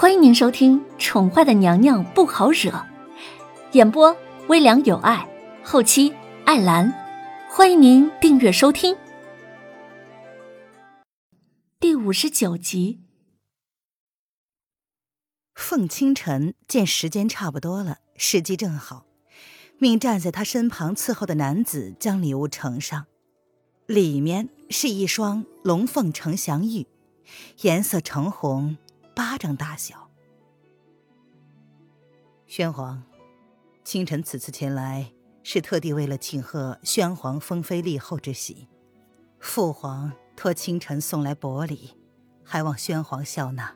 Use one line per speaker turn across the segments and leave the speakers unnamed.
欢迎您收听《宠坏的娘娘不好惹》，演播微凉有爱，后期艾兰。欢迎您订阅收听。第五十九集，
凤清晨见时间差不多了，时机正好，命站在他身旁伺候的男子将礼物呈上，里面是一双龙凤呈祥玉，颜色橙红。巴掌大小。宣皇，清晨此次前来是特地为了庆贺宣皇封妃立后之喜，父皇托清晨送来薄礼，还望宣皇笑纳。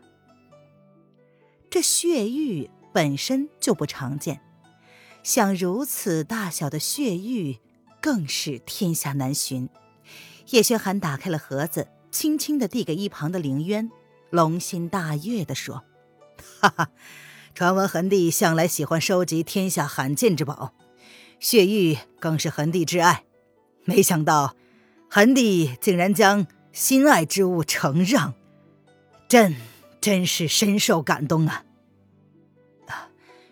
这血玉本身就不常见，像如此大小的血玉更是天下难寻。叶轩寒打开了盒子，轻轻的递给一旁的凌渊。龙心大悦地说：“哈哈，传闻恒帝向来喜欢收集天下罕见之宝，血玉更是恒帝挚爱。没想到，恒帝竟然将心爱之物承让，朕真是深受感动啊！”啊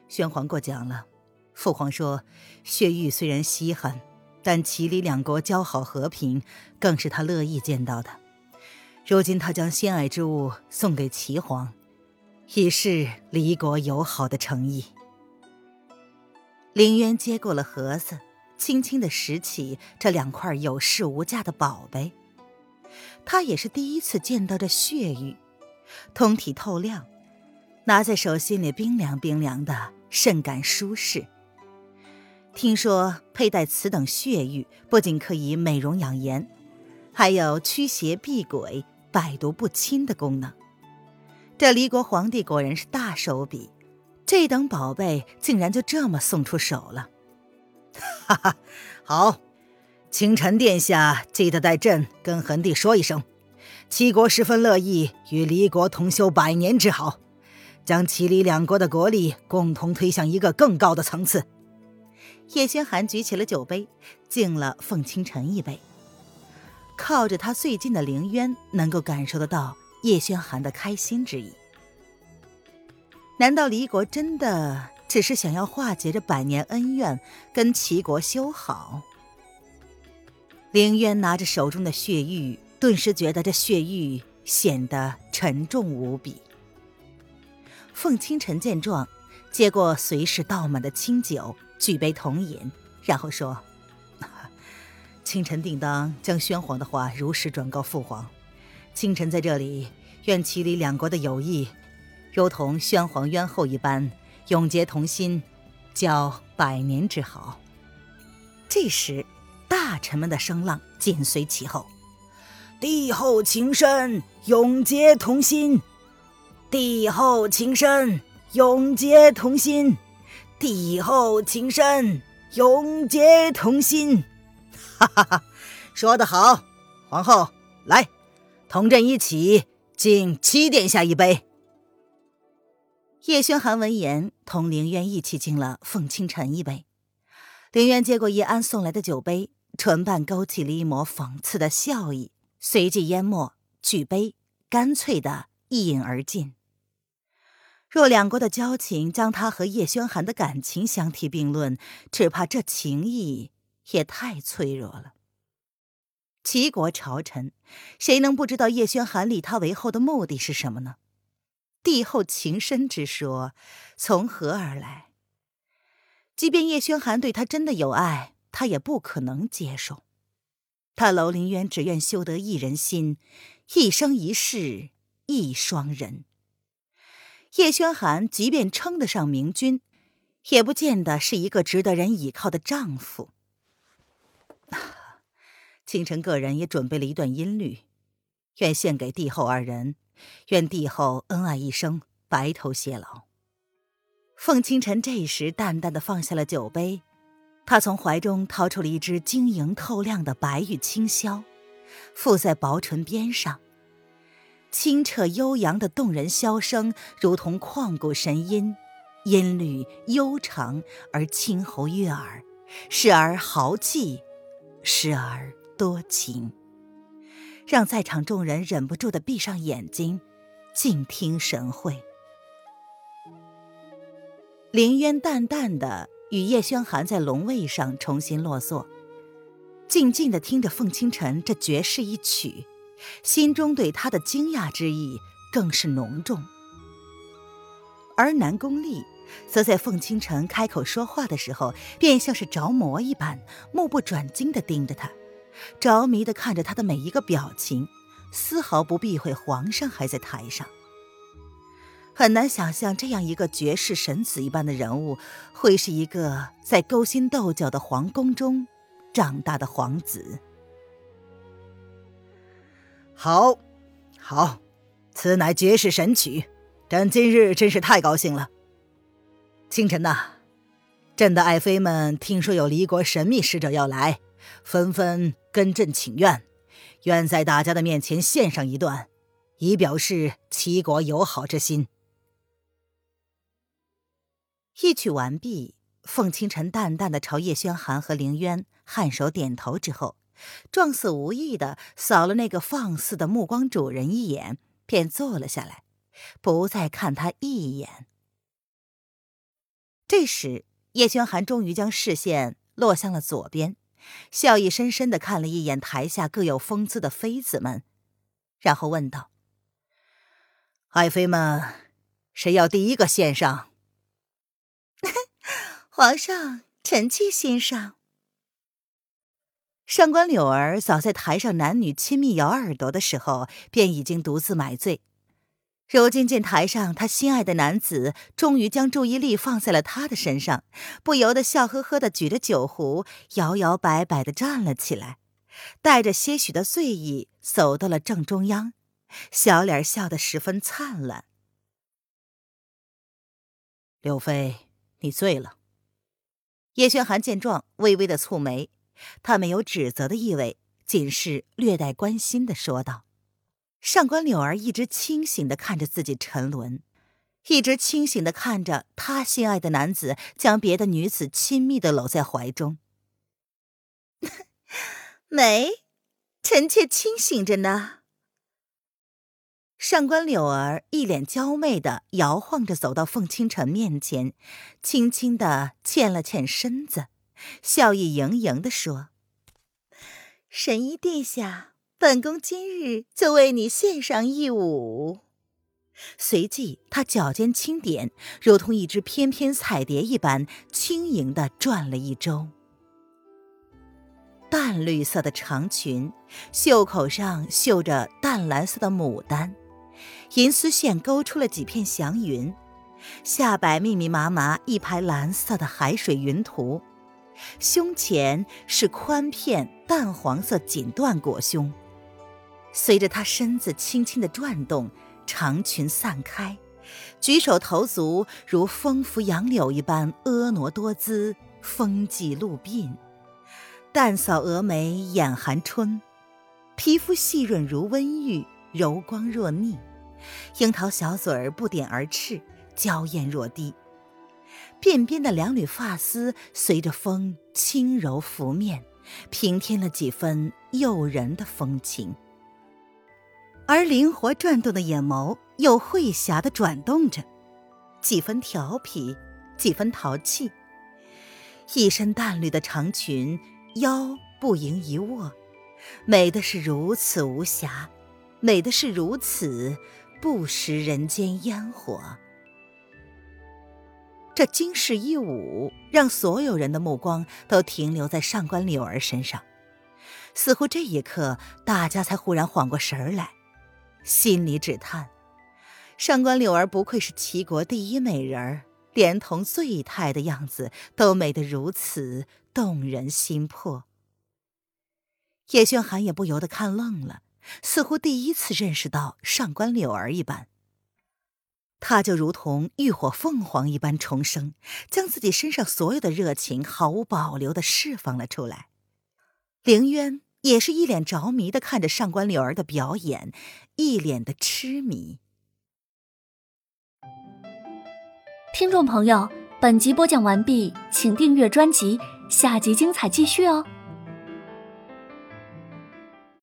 宣皇过奖了。父皇说，血玉虽然稀罕，但齐李两国交好和平，更是他乐意见到的。如今他将心爱之物送给齐皇，以示离国友好的诚意。林渊接过了盒子，轻轻的拾起这两块有市无价的宝贝。他也是第一次见到这血玉，通体透亮，拿在手心里冰凉冰凉的，甚感舒适。听说佩戴此等血玉，不仅可以美容养颜，还有驱邪避鬼。百毒不侵的功能，这离国皇帝果然是大手笔，这等宝贝竟然就这么送出手了。哈哈，好，清晨殿下记得带朕跟恒帝说一声，齐国十分乐意与离国同修百年之好，将齐离两国的国力共同推向一个更高的层次。叶轩寒举起了酒杯，敬了凤清晨一杯。靠着他最近的凌渊，能够感受得到叶轩寒的开心之意。难道离国真的只是想要化解这百年恩怨，跟齐国修好？凌渊拿着手中的血玉，顿时觉得这血玉显得沉重无比。凤清晨见状，接过随侍倒满的清酒，举杯同饮，然后说。清晨定当将宣皇的话如实转告父皇。清晨在这里，愿齐李两国的友谊，如同宣皇渊后一般，永结同心，交百年之好。这时，大臣们的声浪紧随其后：“帝后情深，永结同心；帝后情深，永结同心；帝后情深，永结同心。”哈哈哈，说得好，皇后，来，同朕一起敬七殿下一杯。叶轩寒闻言，同凌渊一起敬了凤清晨一杯。凌渊接过叶安送来的酒杯，唇瓣勾起了一抹讽刺的笑意，随即淹没，举杯，干脆的一饮而尽。若两国的交情将他和叶轩寒的感情相提并论，只怕这情谊。也太脆弱了。齐国朝臣，谁能不知道叶轩寒立他为后的目的是什么呢？帝后情深之说从何而来？即便叶轩寒对他真的有爱，他也不可能接受。他楼林渊只愿修得一人心，一生一世一双人。叶轩寒即便称得上明君，也不见得是一个值得人倚靠的丈夫。清晨个人也准备了一段音律，愿献给帝后二人，愿帝后恩爱一生，白头偕老。凤清晨这时淡淡的放下了酒杯，他从怀中掏出了一支晶莹透亮的白玉清箫，附在薄唇边上，清澈悠扬的动人箫声，如同旷古神音，音律悠长而清喉悦耳，时而豪气。时而多情，让在场众人忍不住的闭上眼睛，静听神会。凌渊淡淡的与叶轩寒在龙位上重新落座，静静的听着凤清晨这绝世一曲，心中对他的惊讶之意更是浓重。而南宫丽则在凤清晨开口说话的时候，便像是着魔一般，目不转睛的盯着他，着迷的看着他的每一个表情，丝毫不避讳皇上还在台上。很难想象这样一个绝世神子一般的人物，会是一个在勾心斗角的皇宫中长大的皇子。
好，好，此乃绝世神曲，朕今日真是太高兴了。清晨呐，朕的爱妃们听说有离国神秘使者要来，纷纷跟朕请愿，愿在大家的面前献上一段，以表示齐国友好之心。
一曲完毕，凤清晨淡淡的朝叶轩寒和凌渊颔首点头之后，状似无意的扫了那个放肆的目光主人一眼，便坐了下来，不再看他一眼。这时，叶轩寒终于将视线落向了左边，笑意深深的看了一眼台下各有风姿的妃子们，然后问道：“
爱妃们，谁要第一个献上？”
皇上，臣妾欣赏。上官柳儿早在台上男女亲密咬耳朵的时候，便已经独自买醉。如今见台上他心爱的男子终于将注意力放在了他的身上，不由得笑呵呵的举着酒壶，摇摇摆摆的站了起来，带着些许的醉意走到了正中央，小脸笑得十分灿烂。
柳妃，你醉了。
叶轩寒见状，微微的蹙眉，他没有指责的意味，仅是略带关心的说道：“上官柳儿一直清醒的看着自己沉沦，一直清醒的看着他心爱的男子将别的女子亲密的搂在怀中。没，臣妾清醒着呢。”上官柳儿一脸娇媚的摇晃着走到凤清晨面前，轻轻的欠了欠身子，笑意盈盈的说：“神医殿下，本宫今日就为你献上一舞。”随即，他脚尖轻点，如同一只翩翩彩蝶一般，轻盈的转了一周。淡绿色的长裙，袖口上绣着淡蓝色的牡丹。银丝线勾出了几片祥云，下摆密密麻麻一排蓝色的海水云图，胸前是宽片淡黄色锦缎裹胸。随着她身子轻轻的转动，长裙散开，举手投足如风拂杨柳一般婀娜多姿，风髻露鬓。淡扫蛾眉眼含春，皮肤细润如温玉，柔光若蜜。樱桃小嘴儿不点而赤，娇艳若滴。鬓边的两缕发丝随着风轻柔拂面，平添了几分诱人的风情。而灵活转动的眼眸又会侠的转动着，几分调皮，几分淘气。一身淡绿的长裙，腰不盈一握，美的是如此无瑕，美的是如此。不食人间烟火，这惊世一舞让所有人的目光都停留在上官柳儿身上，似乎这一刻大家才忽然缓过神儿来，心里只叹：上官柳儿不愧是齐国第一美人儿，连同醉态的样子都美得如此动人心魄。叶轩寒也不由得看愣了。似乎第一次认识到上官柳儿一般，他就如同浴火凤凰一般重生，将自己身上所有的热情毫无保留的释放了出来。凌渊也是一脸着迷的看着上官柳儿的表演，一脸的痴迷。
听众朋友，本集播讲完毕，请订阅专辑，下集精彩继续哦。